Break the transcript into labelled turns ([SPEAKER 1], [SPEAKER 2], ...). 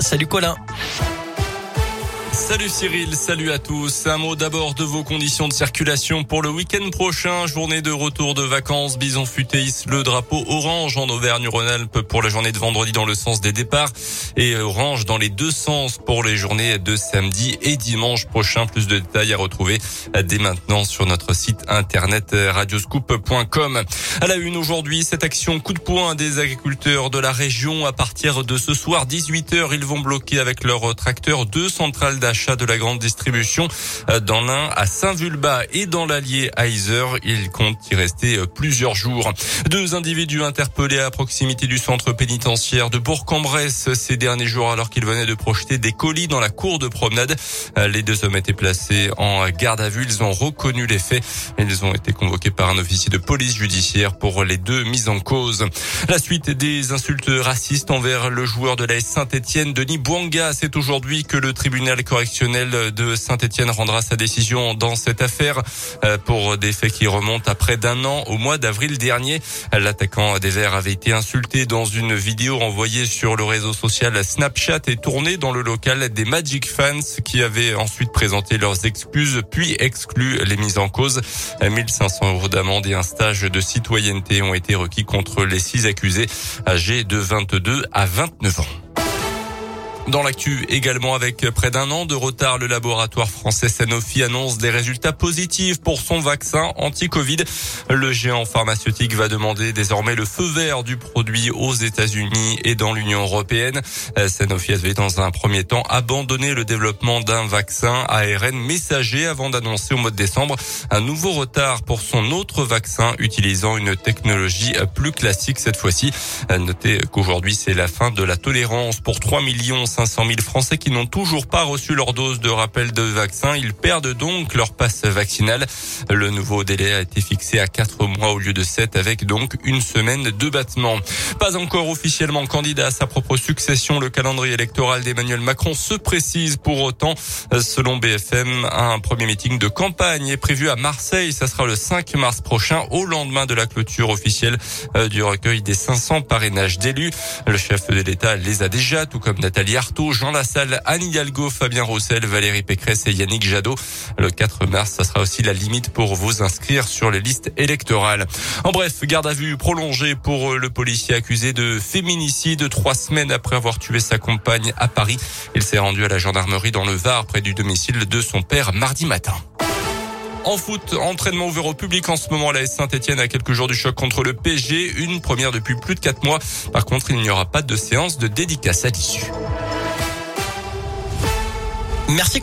[SPEAKER 1] Salut Colin.
[SPEAKER 2] Salut Cyril, salut à tous. Un mot d'abord de vos conditions de circulation pour le week-end prochain. Journée de retour de vacances. Bison futéis, le drapeau orange en Auvergne-Rhône-Alpes pour la journée de vendredi dans le sens des départs et orange dans les deux sens pour les journées de samedi et dimanche prochain. Plus de détails à retrouver dès maintenant sur notre site internet radioscoop.com. À la une aujourd'hui, cette action coup de poing des agriculteurs de la région. À partir de ce soir, 18h, ils vont bloquer avec leur tracteur deux centrales de la grande distribution euh, dans l'Ain à Saint-Vulbas et dans l'Allier à Iser. Il compte y rester euh, plusieurs jours. Deux individus interpellés à proximité du centre pénitentiaire de Bourg-en-Bresse ces derniers jours alors qu'ils venaient de projeter des colis dans la cour de promenade. Euh, les deux hommes étaient placés en garde à vue. Ils ont reconnu les faits. Ils ont été convoqués par un officier de police judiciaire pour les deux mises en cause. La suite des insultes racistes envers le joueur de la Saint-Etienne, Denis Bouanga, c'est aujourd'hui que le tribunal correctionnel de Saint-Etienne rendra sa décision dans cette affaire euh, pour des faits qui remontent à près d'un an au mois d'avril dernier. L'attaquant des Verts avait été insulté dans une vidéo envoyée sur le réseau social Snapchat et tournée dans le local des Magic Fans qui avaient ensuite présenté leurs excuses puis exclu les mises en cause. 1500 euros d'amende et un stage de citoyenneté ont été requis contre les six accusés âgés de 22 à 29 ans. Dans l'actu également avec près d'un an de retard, le laboratoire français Sanofi annonce des résultats positifs pour son vaccin anti-Covid. Le géant pharmaceutique va demander désormais le feu vert du produit aux États-Unis et dans l'Union européenne. Sanofi avait dans un premier temps abandonné le développement d'un vaccin ARN messager avant d'annoncer au mois de décembre un nouveau retard pour son autre vaccin utilisant une technologie plus classique cette fois-ci. Notez qu'aujourd'hui c'est la fin de la tolérance pour 3 millions 500 000 Français qui n'ont toujours pas reçu leur dose de rappel de vaccin. Ils perdent donc leur passe vaccinale. Le nouveau délai a été fixé à 4 mois au lieu de 7 avec donc une semaine de battement. Pas encore officiellement candidat à sa propre succession, le calendrier électoral d'Emmanuel Macron se précise pour autant. Selon BFM, un premier meeting de campagne est prévu à Marseille. Ça sera le 5 mars prochain au lendemain de la clôture officielle euh, du recueil des 500 parrainages d'élus. Le chef de l'État les a déjà, tout comme Nathalie Jean Lassalle, Anne Hidalgo, Fabien Roussel, Valérie Pécresse et Yannick Jadot. Le 4 mars, ça sera aussi la limite pour vous inscrire sur les listes électorales. En bref, garde à vue prolongée pour le policier accusé de féminicide trois semaines après avoir tué sa compagne à Paris. Il s'est rendu à la gendarmerie dans le Var près du domicile de son père mardi matin. En foot, entraînement ouvert au public en ce moment. La Saint-Etienne a quelques jours du choc contre le PG, une première depuis plus de quatre mois. Par contre, il n'y aura pas de séance de dédicace à l'issue.
[SPEAKER 1] Merci.